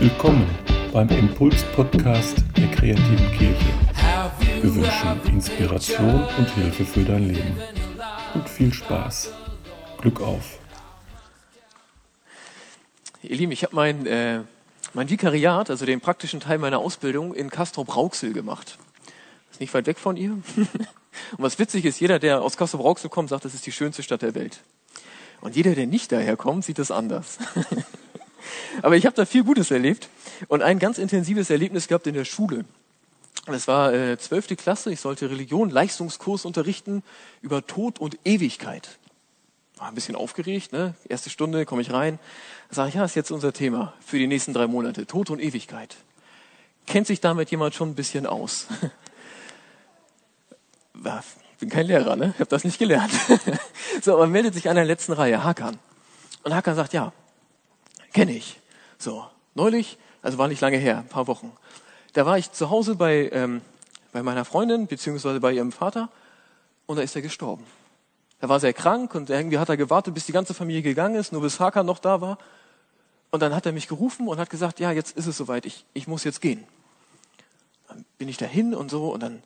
Willkommen beim Impuls-Podcast der kreativen Kirche. Wir wünschen Inspiration und Hilfe für dein Leben. Und viel Spaß. Glück auf. Ihr Lieben, ich habe mein, äh, mein Vikariat, also den praktischen Teil meiner Ausbildung, in Castrop-Rauxel gemacht. Ist nicht weit weg von ihr. und was witzig ist, jeder, der aus Castrop-Rauxel kommt, sagt, das ist die schönste Stadt der Welt. Und jeder, der nicht daher kommt, sieht das anders. Aber ich habe da viel Gutes erlebt und ein ganz intensives Erlebnis gehabt in der Schule. Das war äh, zwölfte äh, Klasse. Ich sollte Religion, Leistungskurs unterrichten über Tod und Ewigkeit. War ein bisschen aufgeregt. Ne? Erste Stunde komme ich rein. Sage ich, ja, ist jetzt unser Thema für die nächsten drei Monate. Tod und Ewigkeit. Kennt sich damit jemand schon ein bisschen aus? Ich bin kein Lehrer, ne? Ich habe das nicht gelernt. so, aber meldet sich an der letzten Reihe, Hakan. Und Hakan sagt, ja, kenne ich. So, neulich, also war nicht lange her, ein paar Wochen, da war ich zu Hause bei, ähm, bei meiner Freundin, beziehungsweise bei ihrem Vater, und da ist er gestorben. Er war sehr krank und irgendwie hat er gewartet, bis die ganze Familie gegangen ist, nur bis Hakan noch da war. Und dann hat er mich gerufen und hat gesagt, ja, jetzt ist es soweit, ich, ich muss jetzt gehen. Dann bin ich dahin und so und dann,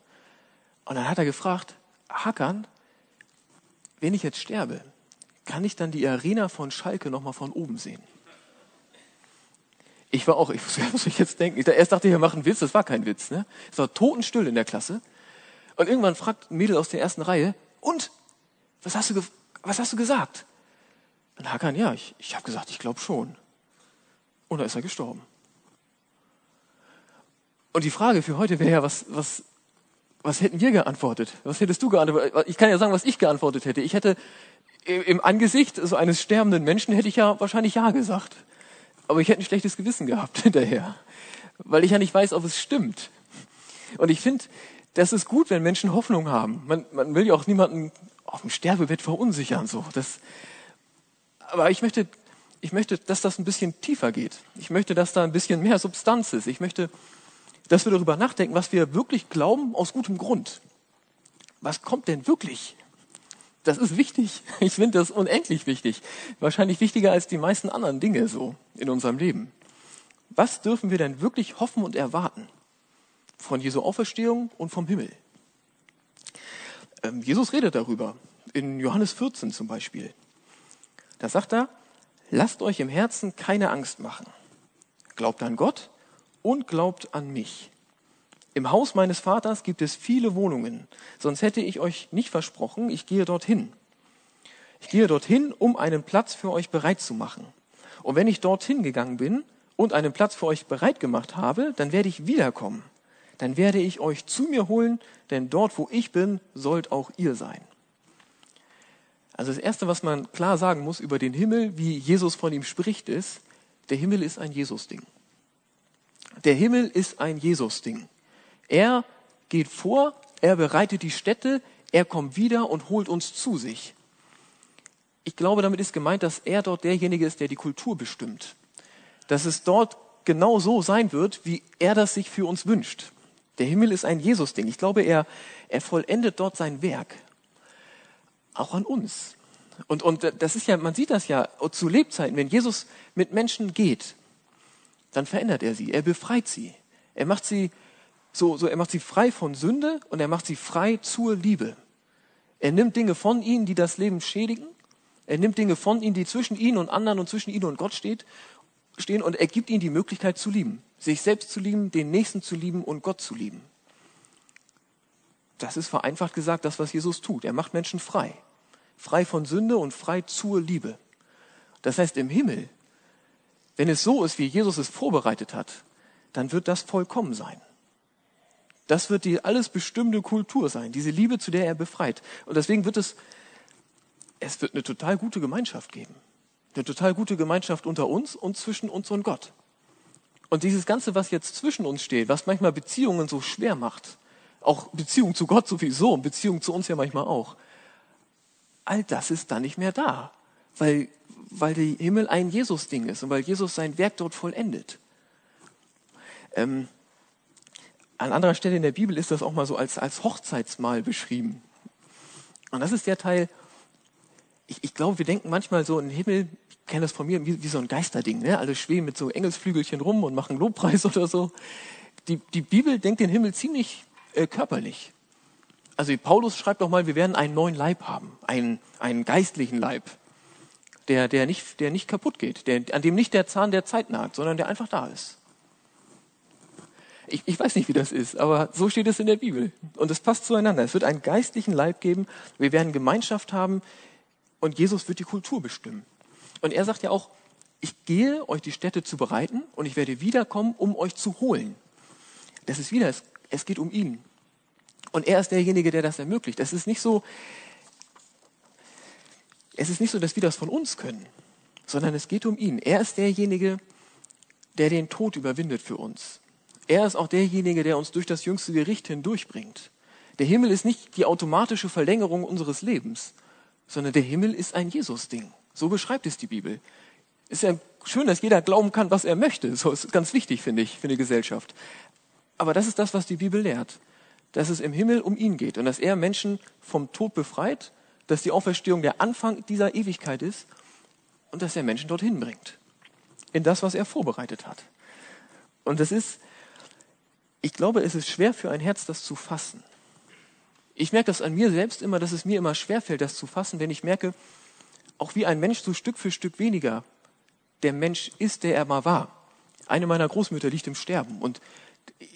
und dann hat er gefragt, Hakan, wenn ich jetzt sterbe, kann ich dann die Arena von Schalke nochmal von oben sehen? Ich war auch, ich muss ich jetzt denken. Ich, erst dachte ich, wir machen einen Witz, das war kein Witz. Ne? Es war totenstill in der Klasse. Und irgendwann fragt ein Mädel aus der ersten Reihe, und, was hast du, was hast du gesagt? Und Hakan, ja, ich, ich habe gesagt, ich glaube schon. Und da ist er gestorben. Und die Frage für heute wäre ja, was, was, was hätten wir geantwortet? Was hättest du geantwortet? Ich kann ja sagen, was ich geantwortet hätte. Ich hätte im Angesicht so eines sterbenden Menschen hätte ich ja wahrscheinlich Ja gesagt. Aber ich hätte ein schlechtes Gewissen gehabt hinterher, weil ich ja nicht weiß, ob es stimmt. Und ich finde, das ist gut, wenn Menschen Hoffnung haben. Man, man will ja auch niemanden auf dem Sterbebett verunsichern. So. Das, aber ich möchte, ich möchte, dass das ein bisschen tiefer geht. Ich möchte, dass da ein bisschen mehr Substanz ist. Ich möchte, dass wir darüber nachdenken, was wir wirklich glauben aus gutem Grund. Was kommt denn wirklich? Das ist wichtig. Ich finde das unendlich wichtig. Wahrscheinlich wichtiger als die meisten anderen Dinge so in unserem Leben. Was dürfen wir denn wirklich hoffen und erwarten? Von Jesu Auferstehung und vom Himmel. Ähm, Jesus redet darüber. In Johannes 14 zum Beispiel. Da sagt er, lasst euch im Herzen keine Angst machen. Glaubt an Gott und glaubt an mich. Im Haus meines Vaters gibt es viele Wohnungen, sonst hätte ich euch nicht versprochen, ich gehe dorthin. Ich gehe dorthin, um einen Platz für euch bereit zu machen. Und wenn ich dorthin gegangen bin und einen Platz für euch bereit gemacht habe, dann werde ich wiederkommen. Dann werde ich euch zu mir holen, denn dort, wo ich bin, sollt auch ihr sein. Also das Erste, was man klar sagen muss über den Himmel, wie Jesus von ihm spricht, ist, der Himmel ist ein Jesus-Ding. Der Himmel ist ein Jesus-Ding. Er geht vor, er bereitet die Städte, er kommt wieder und holt uns zu sich. Ich glaube, damit ist gemeint, dass er dort derjenige ist, der die Kultur bestimmt. Dass es dort genau so sein wird, wie er das sich für uns wünscht. Der Himmel ist ein Jesus-Ding. Ich glaube, er, er vollendet dort sein Werk. Auch an uns. Und, und das ist ja, man sieht das ja zu Lebzeiten, wenn Jesus mit Menschen geht, dann verändert er sie, er befreit sie, er macht sie so, so, er macht sie frei von Sünde und er macht sie frei zur Liebe. Er nimmt Dinge von ihnen, die das Leben schädigen. Er nimmt Dinge von ihnen, die zwischen ihnen und anderen und zwischen ihnen und Gott steht, stehen und er gibt ihnen die Möglichkeit zu lieben. Sich selbst zu lieben, den Nächsten zu lieben und Gott zu lieben. Das ist vereinfacht gesagt das, was Jesus tut. Er macht Menschen frei. Frei von Sünde und frei zur Liebe. Das heißt, im Himmel, wenn es so ist, wie Jesus es vorbereitet hat, dann wird das vollkommen sein. Das wird die alles bestimmende Kultur sein, diese Liebe, zu der er befreit. Und deswegen wird es, es wird eine total gute Gemeinschaft geben. Eine total gute Gemeinschaft unter uns und zwischen uns und Gott. Und dieses Ganze, was jetzt zwischen uns steht, was manchmal Beziehungen so schwer macht, auch Beziehung zu Gott sowieso und Beziehung zu uns ja manchmal auch, all das ist dann nicht mehr da, weil, weil der Himmel ein Jesus-Ding ist und weil Jesus sein Werk dort vollendet. Ähm, an anderer Stelle in der Bibel ist das auch mal so als, als Hochzeitsmahl beschrieben. Und das ist der Teil, ich, ich glaube, wir denken manchmal so, im Himmel, ich kenne das von mir, wie, wie so ein Geisterding, ne? alle schweben mit so Engelsflügelchen rum und machen Lobpreis oder so. Die, die Bibel denkt den Himmel ziemlich äh, körperlich. Also Paulus schreibt doch mal, wir werden einen neuen Leib haben, einen, einen geistlichen Leib, der, der, nicht, der nicht kaputt geht, der, an dem nicht der Zahn der Zeit nagt, sondern der einfach da ist. Ich, ich weiß nicht, wie das ist, aber so steht es in der Bibel. Und es passt zueinander. Es wird einen geistlichen Leib geben, wir werden Gemeinschaft haben und Jesus wird die Kultur bestimmen. Und er sagt ja auch, ich gehe, euch die Städte zu bereiten und ich werde wiederkommen, um euch zu holen. Das ist wieder, es, es geht um ihn. Und er ist derjenige, der das ermöglicht. Es ist nicht so, es ist nicht so, dass wir das von uns können, sondern es geht um ihn. Er ist derjenige, der den Tod überwindet für uns. Er ist auch derjenige, der uns durch das jüngste Gericht hindurchbringt. Der Himmel ist nicht die automatische Verlängerung unseres Lebens, sondern der Himmel ist ein Jesus-Ding. So beschreibt es die Bibel. Ist ja schön, dass jeder glauben kann, was er möchte. So ist ganz wichtig, finde ich, für eine Gesellschaft. Aber das ist das, was die Bibel lehrt. Dass es im Himmel um ihn geht und dass er Menschen vom Tod befreit, dass die Auferstehung der Anfang dieser Ewigkeit ist und dass er Menschen dorthin bringt. In das, was er vorbereitet hat. Und das ist, ich glaube, es ist schwer für ein Herz, das zu fassen. Ich merke das an mir selbst immer, dass es mir immer schwerfällt, das zu fassen, wenn ich merke, auch wie ein Mensch so Stück für Stück weniger der Mensch ist, der er mal war. Eine meiner Großmütter liegt im Sterben und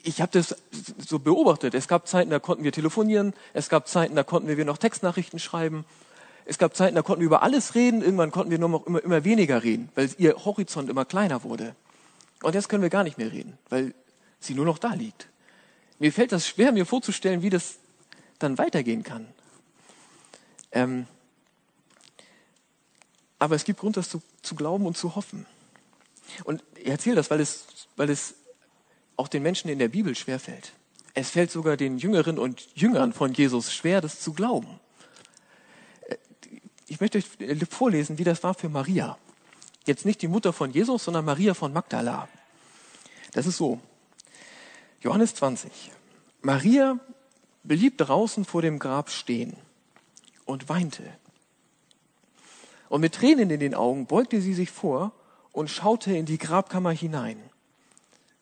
ich habe das so beobachtet. Es gab Zeiten, da konnten wir telefonieren, es gab Zeiten, da konnten wir noch Textnachrichten schreiben, es gab Zeiten, da konnten wir über alles reden, irgendwann konnten wir nur noch immer, immer weniger reden, weil ihr Horizont immer kleiner wurde. Und jetzt können wir gar nicht mehr reden, weil sie nur noch da liegt. Mir fällt das schwer, mir vorzustellen, wie das dann weitergehen kann. Ähm, aber es gibt Grund, das zu, zu glauben und zu hoffen. Und ich erzähle das, weil es, weil es auch den Menschen in der Bibel schwerfällt. Es fällt sogar den Jüngeren und Jüngern von Jesus schwer, das zu glauben. Äh, ich möchte euch vorlesen, wie das war für Maria. Jetzt nicht die Mutter von Jesus, sondern Maria von Magdala. Das ist so. Johannes 20. Maria blieb draußen vor dem Grab stehen und weinte. Und mit Tränen in den Augen beugte sie sich vor und schaute in die Grabkammer hinein.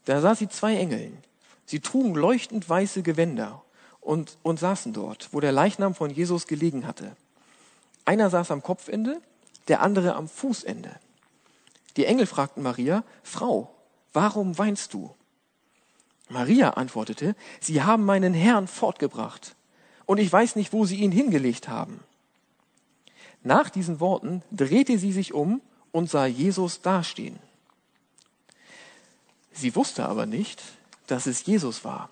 Da sah sie zwei Engeln. Sie trugen leuchtend weiße Gewänder und, und saßen dort, wo der Leichnam von Jesus gelegen hatte. Einer saß am Kopfende, der andere am Fußende. Die Engel fragten Maria, Frau, warum weinst du? Maria antwortete, Sie haben meinen Herrn fortgebracht, und ich weiß nicht, wo Sie ihn hingelegt haben. Nach diesen Worten drehte sie sich um und sah Jesus dastehen. Sie wusste aber nicht, dass es Jesus war.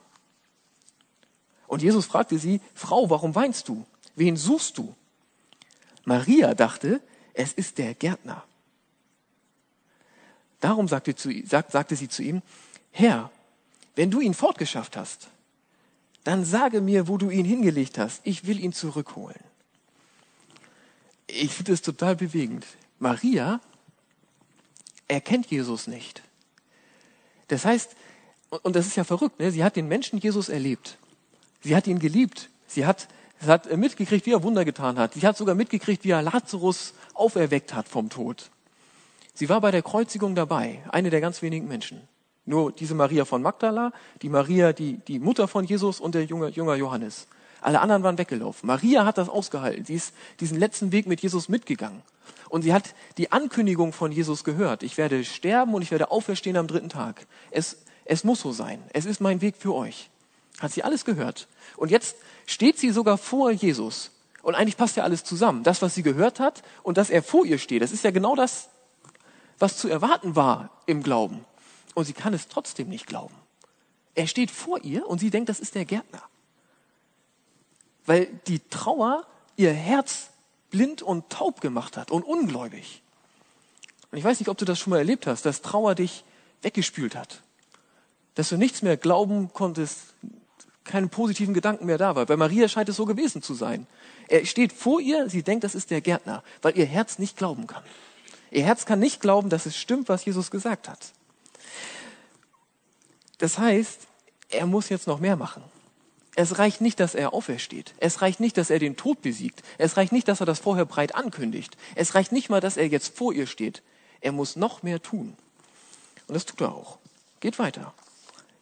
Und Jesus fragte sie, Frau, warum weinst du? Wen suchst du? Maria dachte, es ist der Gärtner. Darum sagte, sie zu ihm, Herr, wenn du ihn fortgeschafft hast, dann sage mir, wo du ihn hingelegt hast. Ich will ihn zurückholen. Ich finde es total bewegend. Maria erkennt Jesus nicht. Das heißt, und das ist ja verrückt, ne? sie hat den Menschen Jesus erlebt. Sie hat ihn geliebt. Sie hat, sie hat mitgekriegt, wie er Wunder getan hat. Sie hat sogar mitgekriegt, wie er Lazarus auferweckt hat vom Tod. Sie war bei der Kreuzigung dabei, eine der ganz wenigen Menschen. Nur diese Maria von Magdala, die Maria, die, die Mutter von Jesus und der junge, Jünger Johannes. Alle anderen waren weggelaufen. Maria hat das ausgehalten. Sie ist diesen letzten Weg mit Jesus mitgegangen. Und sie hat die Ankündigung von Jesus gehört. Ich werde sterben und ich werde auferstehen am dritten Tag. Es, es muss so sein. Es ist mein Weg für euch. Hat sie alles gehört. Und jetzt steht sie sogar vor Jesus. Und eigentlich passt ja alles zusammen. Das, was sie gehört hat und dass er vor ihr steht, das ist ja genau das, was zu erwarten war im Glauben. Und sie kann es trotzdem nicht glauben. Er steht vor ihr und sie denkt, das ist der Gärtner. Weil die Trauer ihr Herz blind und taub gemacht hat und ungläubig. Und ich weiß nicht, ob du das schon mal erlebt hast, dass Trauer dich weggespült hat. Dass du nichts mehr glauben konntest, keine positiven Gedanken mehr da war. Bei Maria scheint es so gewesen zu sein. Er steht vor ihr, sie denkt, das ist der Gärtner, weil ihr Herz nicht glauben kann. Ihr Herz kann nicht glauben, dass es stimmt, was Jesus gesagt hat. Das heißt, er muss jetzt noch mehr machen. Es reicht nicht, dass er aufersteht. Es reicht nicht, dass er den Tod besiegt. Es reicht nicht, dass er das vorher breit ankündigt. Es reicht nicht mal, dass er jetzt vor ihr steht. Er muss noch mehr tun. Und das tut er auch. Geht weiter.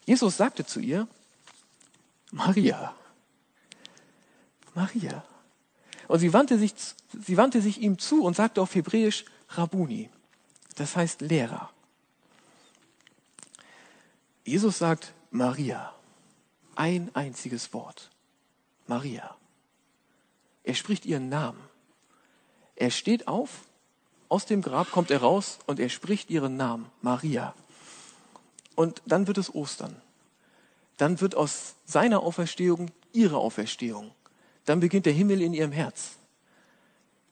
Jesus sagte zu ihr, Maria. Maria. Und sie wandte sich, sie wandte sich ihm zu und sagte auf Hebräisch Rabuni. Das heißt Lehrer. Jesus sagt Maria. Ein einziges Wort. Maria. Er spricht ihren Namen. Er steht auf, aus dem Grab kommt er raus und er spricht ihren Namen, Maria. Und dann wird es Ostern. Dann wird aus seiner Auferstehung ihre Auferstehung. Dann beginnt der Himmel in ihrem Herz.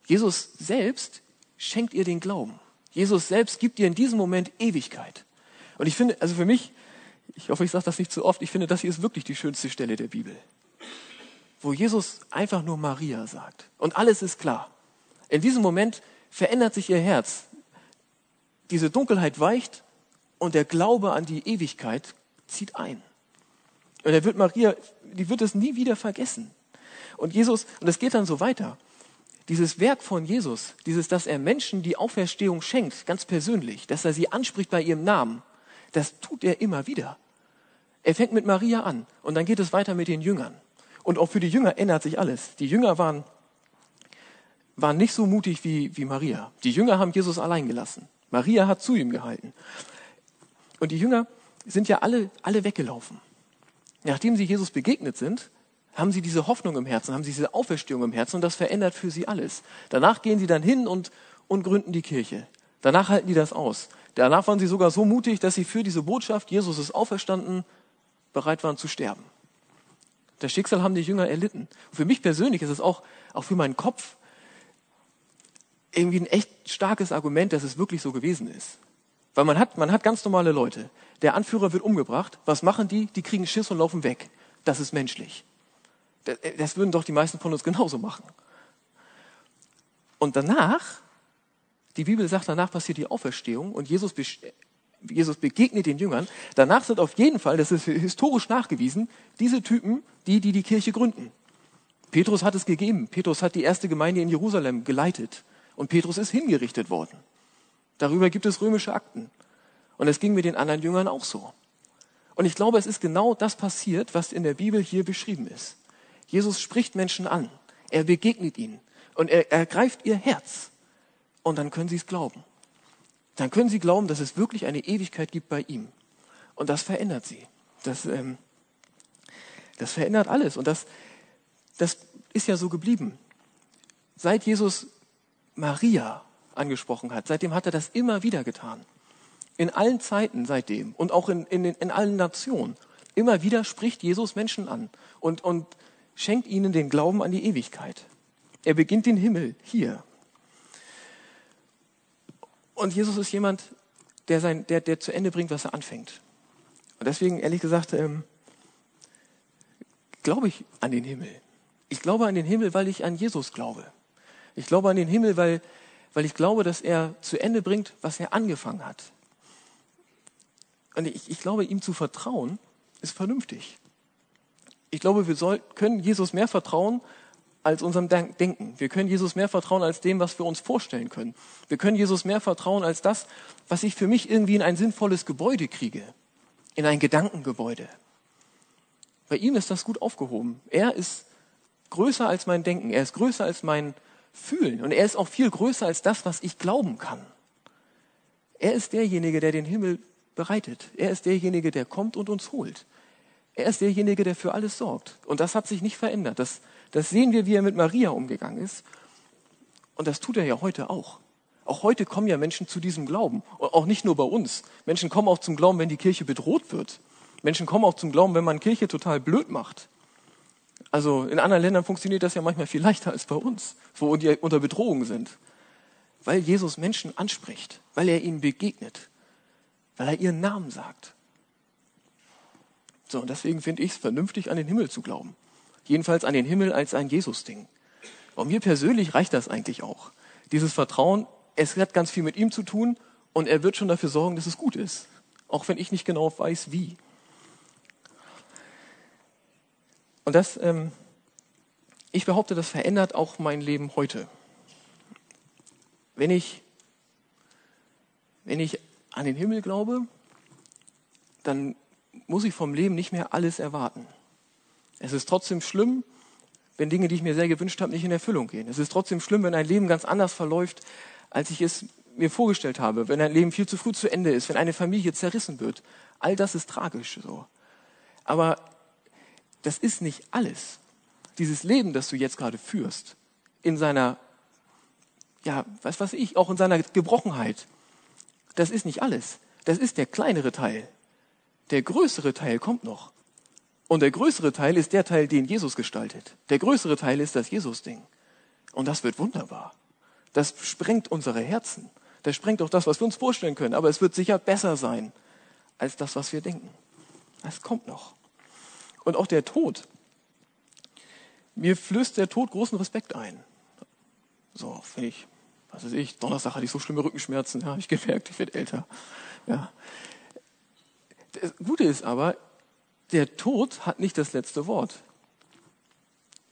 Jesus selbst schenkt ihr den Glauben. Jesus selbst gibt ihr in diesem Moment Ewigkeit. Und ich finde, also für mich, ich hoffe, ich sage das nicht zu oft, ich finde, das hier ist wirklich die schönste Stelle der Bibel. Wo Jesus einfach nur Maria sagt. Und alles ist klar. In diesem Moment verändert sich ihr Herz. Diese Dunkelheit weicht und der Glaube an die Ewigkeit zieht ein. Und er wird Maria, die wird es nie wieder vergessen. Und Jesus, und es geht dann so weiter. Dieses Werk von Jesus, dieses, dass er Menschen die Auferstehung schenkt, ganz persönlich, dass er sie anspricht bei ihrem Namen, das tut er immer wieder. Er fängt mit Maria an und dann geht es weiter mit den Jüngern. Und auch für die Jünger ändert sich alles. Die Jünger waren, waren nicht so mutig wie, wie Maria. Die Jünger haben Jesus allein gelassen. Maria hat zu ihm gehalten. Und die Jünger sind ja alle, alle weggelaufen. Nachdem sie Jesus begegnet sind, haben sie diese Hoffnung im Herzen, haben sie diese Auferstehung im Herzen und das verändert für sie alles. Danach gehen sie dann hin und, und gründen die Kirche. Danach halten die das aus. Danach waren sie sogar so mutig, dass sie für diese Botschaft, Jesus ist auferstanden, bereit waren zu sterben. Das Schicksal haben die Jünger erlitten. Für mich persönlich ist es auch, auch für meinen Kopf irgendwie ein echt starkes Argument, dass es wirklich so gewesen ist. Weil man hat, man hat ganz normale Leute. Der Anführer wird umgebracht. Was machen die? Die kriegen Schiss und laufen weg. Das ist menschlich. Das würden doch die meisten von uns genauso machen. Und danach, die Bibel sagt, danach passiert die Auferstehung und Jesus, Jesus begegnet den Jüngern. Danach sind auf jeden Fall, das ist historisch nachgewiesen, diese Typen, die, die die Kirche gründen. Petrus hat es gegeben. Petrus hat die erste Gemeinde in Jerusalem geleitet. Und Petrus ist hingerichtet worden. Darüber gibt es römische Akten. Und es ging mit den anderen Jüngern auch so. Und ich glaube, es ist genau das passiert, was in der Bibel hier beschrieben ist. Jesus spricht Menschen an. Er begegnet ihnen. Und er ergreift ihr Herz. Und dann können sie es glauben. Dann können sie glauben, dass es wirklich eine Ewigkeit gibt bei ihm. Und das verändert sie. Das, ähm, das verändert alles. Und das, das ist ja so geblieben. Seit Jesus Maria angesprochen hat, seitdem hat er das immer wieder getan. In allen Zeiten seitdem und auch in, in, in allen Nationen. Immer wieder spricht Jesus Menschen an und, und schenkt ihnen den Glauben an die Ewigkeit. Er beginnt den Himmel hier. Und Jesus ist jemand, der, sein, der, der zu Ende bringt, was er anfängt. Und deswegen, ehrlich gesagt, ähm, glaube ich an den Himmel. Ich glaube an den Himmel, weil ich an Jesus glaube. Ich glaube an den Himmel, weil, weil ich glaube, dass er zu Ende bringt, was er angefangen hat. Und ich, ich glaube, ihm zu vertrauen, ist vernünftig. Ich glaube, wir soll, können Jesus mehr vertrauen als unserem Denken. Wir können Jesus mehr vertrauen als dem, was wir uns vorstellen können. Wir können Jesus mehr vertrauen als das, was ich für mich irgendwie in ein sinnvolles Gebäude kriege, in ein Gedankengebäude. Bei ihm ist das gut aufgehoben. Er ist größer als mein Denken. Er ist größer als mein Fühlen. Und er ist auch viel größer als das, was ich glauben kann. Er ist derjenige, der den Himmel bereitet. Er ist derjenige, der kommt und uns holt. Er ist derjenige, der für alles sorgt. Und das hat sich nicht verändert. Das, das sehen wir, wie er mit Maria umgegangen ist. Und das tut er ja heute auch. Auch heute kommen ja Menschen zu diesem Glauben. Und auch nicht nur bei uns. Menschen kommen auch zum Glauben, wenn die Kirche bedroht wird. Menschen kommen auch zum Glauben, wenn man Kirche total blöd macht. Also in anderen Ländern funktioniert das ja manchmal viel leichter als bei uns, wo die unter Bedrohung sind. Weil Jesus Menschen anspricht, weil er ihnen begegnet, weil er ihren Namen sagt. So, und deswegen finde ich es vernünftig, an den Himmel zu glauben. Jedenfalls an den Himmel als ein Jesus-Ding. Und mir persönlich reicht das eigentlich auch. Dieses Vertrauen, es hat ganz viel mit ihm zu tun und er wird schon dafür sorgen, dass es gut ist. Auch wenn ich nicht genau weiß, wie. Und das, ähm, ich behaupte, das verändert auch mein Leben heute. Wenn ich, wenn ich an den Himmel glaube, dann muss ich vom Leben nicht mehr alles erwarten. Es ist trotzdem schlimm, wenn Dinge, die ich mir sehr gewünscht habe, nicht in Erfüllung gehen. Es ist trotzdem schlimm, wenn ein Leben ganz anders verläuft, als ich es mir vorgestellt habe, wenn ein Leben viel zu früh zu Ende ist, wenn eine Familie zerrissen wird. All das ist tragisch so. Aber das ist nicht alles. Dieses Leben, das du jetzt gerade führst, in seiner, ja, was weiß ich, auch in seiner Gebrochenheit, das ist nicht alles. Das ist der kleinere Teil. Der größere Teil kommt noch. Und der größere Teil ist der Teil, den Jesus gestaltet. Der größere Teil ist das Jesus-Ding. Und das wird wunderbar. Das sprengt unsere Herzen. Das sprengt auch das, was wir uns vorstellen können. Aber es wird sicher besser sein als das, was wir denken. Es kommt noch. Und auch der Tod. Mir flößt der Tod großen Respekt ein. So, wenn ich, was weiß ich, Donnerstag hatte ich so schlimme Rückenschmerzen, ja, habe ich gemerkt, ich werde älter. Ja. Das Gute ist aber, der Tod hat nicht das letzte Wort.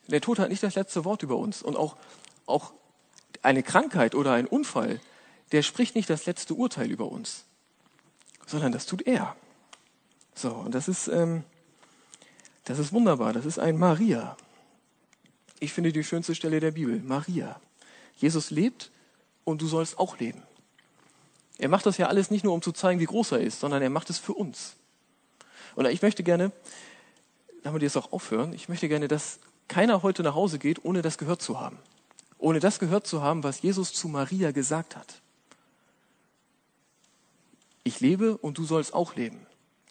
Der Tod hat nicht das letzte Wort über uns. Und auch, auch eine Krankheit oder ein Unfall, der spricht nicht das letzte Urteil über uns, sondern das tut er. So, und das ist, ähm, das ist wunderbar. Das ist ein Maria. Ich finde die schönste Stelle der Bibel. Maria. Jesus lebt und du sollst auch leben. Er macht das ja alles nicht nur, um zu zeigen, wie groß er ist, sondern er macht es für uns. Und ich möchte gerne, damit wir jetzt auch aufhören, ich möchte gerne, dass keiner heute nach Hause geht, ohne das gehört zu haben. Ohne das gehört zu haben, was Jesus zu Maria gesagt hat. Ich lebe und du sollst auch leben.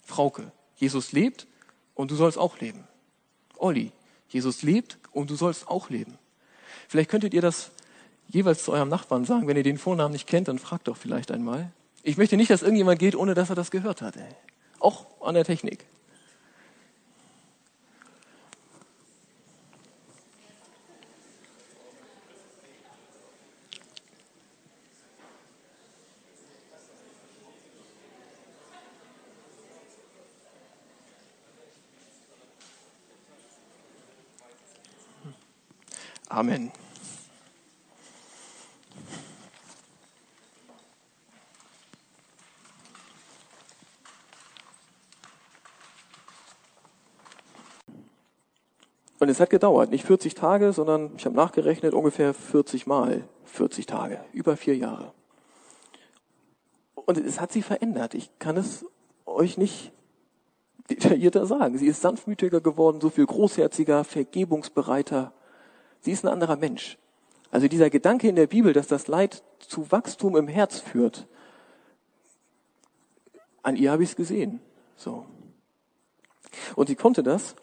Frauke, Jesus lebt und du sollst auch leben. Olli, Jesus lebt und du sollst auch leben. Vielleicht könntet ihr das jeweils zu eurem Nachbarn sagen. Wenn ihr den Vornamen nicht kennt, dann fragt doch vielleicht einmal. Ich möchte nicht, dass irgendjemand geht, ohne dass er das gehört hat. Ey. Auch an der Technik. Amen. Und es hat gedauert, nicht 40 Tage, sondern ich habe nachgerechnet, ungefähr 40 Mal 40 Tage, über vier Jahre. Und es hat sie verändert. Ich kann es euch nicht detaillierter sagen. Sie ist sanftmütiger geworden, so viel großherziger, vergebungsbereiter. Sie ist ein anderer Mensch. Also dieser Gedanke in der Bibel, dass das Leid zu Wachstum im Herz führt, an ihr habe ich es gesehen. So. Und sie konnte das,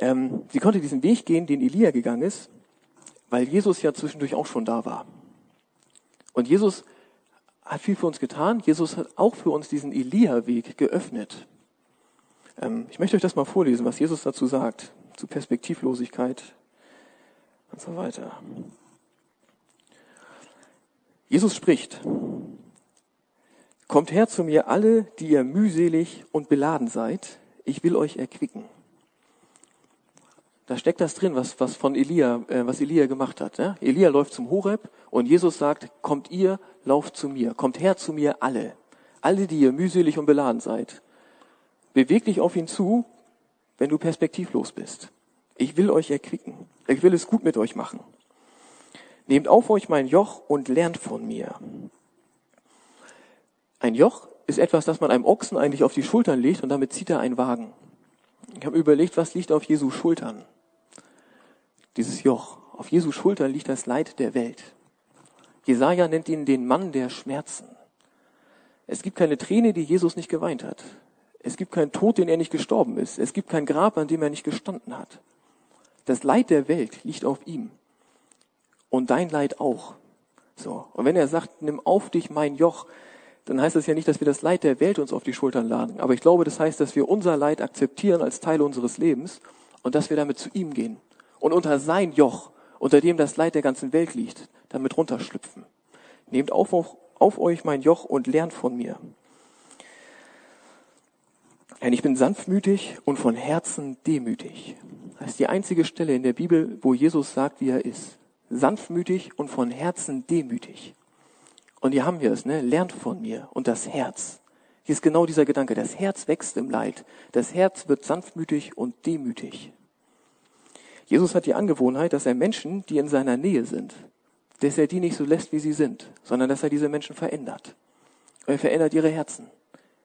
ähm, sie konnte diesen Weg gehen, den Elia gegangen ist, weil Jesus ja zwischendurch auch schon da war. Und Jesus hat viel für uns getan. Jesus hat auch für uns diesen Elia-Weg geöffnet. Ähm, ich möchte euch das mal vorlesen, was Jesus dazu sagt, zu Perspektivlosigkeit und so weiter. Jesus spricht, Kommt her zu mir alle, die ihr mühselig und beladen seid, ich will euch erquicken. Da steckt das drin, was, was von Elia, äh, was Elia gemacht hat. Ne? Elia läuft zum Horeb und Jesus sagt, kommt ihr, lauft zu mir, kommt her zu mir alle. Alle, die ihr mühselig und beladen seid. Beweg dich auf ihn zu, wenn du perspektivlos bist. Ich will euch erquicken. Ich will es gut mit euch machen. Nehmt auf euch mein Joch und lernt von mir. Ein Joch ist etwas, das man einem Ochsen eigentlich auf die Schultern legt und damit zieht er einen Wagen. Ich habe überlegt, was liegt auf Jesu Schultern? Dieses Joch. Auf Jesu Schulter liegt das Leid der Welt. Jesaja nennt ihn den Mann der Schmerzen. Es gibt keine Träne, die Jesus nicht geweint hat. Es gibt keinen Tod, den er nicht gestorben ist. Es gibt kein Grab, an dem er nicht gestanden hat. Das Leid der Welt liegt auf ihm. Und dein Leid auch. So. Und wenn er sagt, nimm auf dich mein Joch, dann heißt das ja nicht, dass wir das Leid der Welt uns auf die Schultern laden. Aber ich glaube, das heißt, dass wir unser Leid akzeptieren als Teil unseres Lebens und dass wir damit zu ihm gehen und unter sein Joch, unter dem das Leid der ganzen Welt liegt, damit runterschlüpfen. Nehmt auf, auf, euch mein Joch und lernt von mir. Denn ich bin sanftmütig und von Herzen demütig. Das ist die einzige Stelle in der Bibel, wo Jesus sagt, wie er ist. Sanftmütig und von Herzen demütig. Und hier haben wir es, ne? Lernt von mir und das Herz. Hier ist genau dieser Gedanke. Das Herz wächst im Leid. Das Herz wird sanftmütig und demütig. Jesus hat die Angewohnheit, dass er Menschen, die in seiner Nähe sind, dass er die nicht so lässt, wie sie sind, sondern dass er diese Menschen verändert. Er verändert ihre Herzen.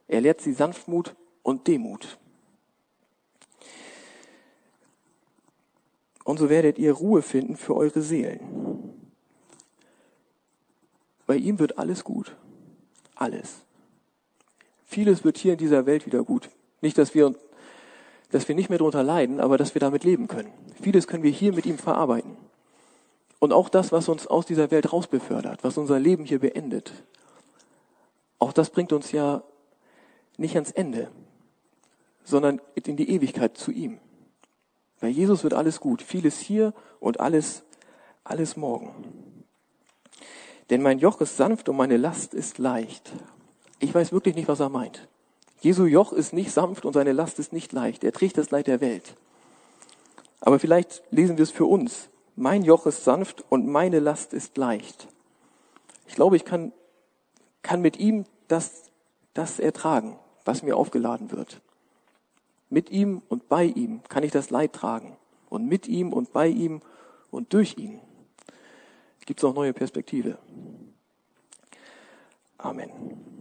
Er lehrt sie Sanftmut und Demut. Und so werdet ihr Ruhe finden für eure Seelen. Bei ihm wird alles gut. Alles. Vieles wird hier in dieser Welt wieder gut. Nicht, dass wir, dass wir nicht mehr darunter leiden, aber dass wir damit leben können. Vieles können wir hier mit ihm verarbeiten. Und auch das, was uns aus dieser Welt rausbefördert, was unser Leben hier beendet, auch das bringt uns ja nicht ans Ende, sondern in die Ewigkeit zu ihm. Bei Jesus wird alles gut, vieles hier und alles, alles morgen. Denn mein Joch ist sanft und meine Last ist leicht. Ich weiß wirklich nicht, was er meint. Jesu Joch ist nicht sanft und seine Last ist nicht leicht. Er trägt das Leid der Welt. Aber vielleicht lesen wir es für uns. Mein Joch ist sanft und meine Last ist leicht. Ich glaube, ich kann, kann mit ihm das, das ertragen, was mir aufgeladen wird. Mit ihm und bei ihm kann ich das Leid tragen. Und mit ihm und bei ihm und durch ihn gibt es auch neue Perspektive. Amen.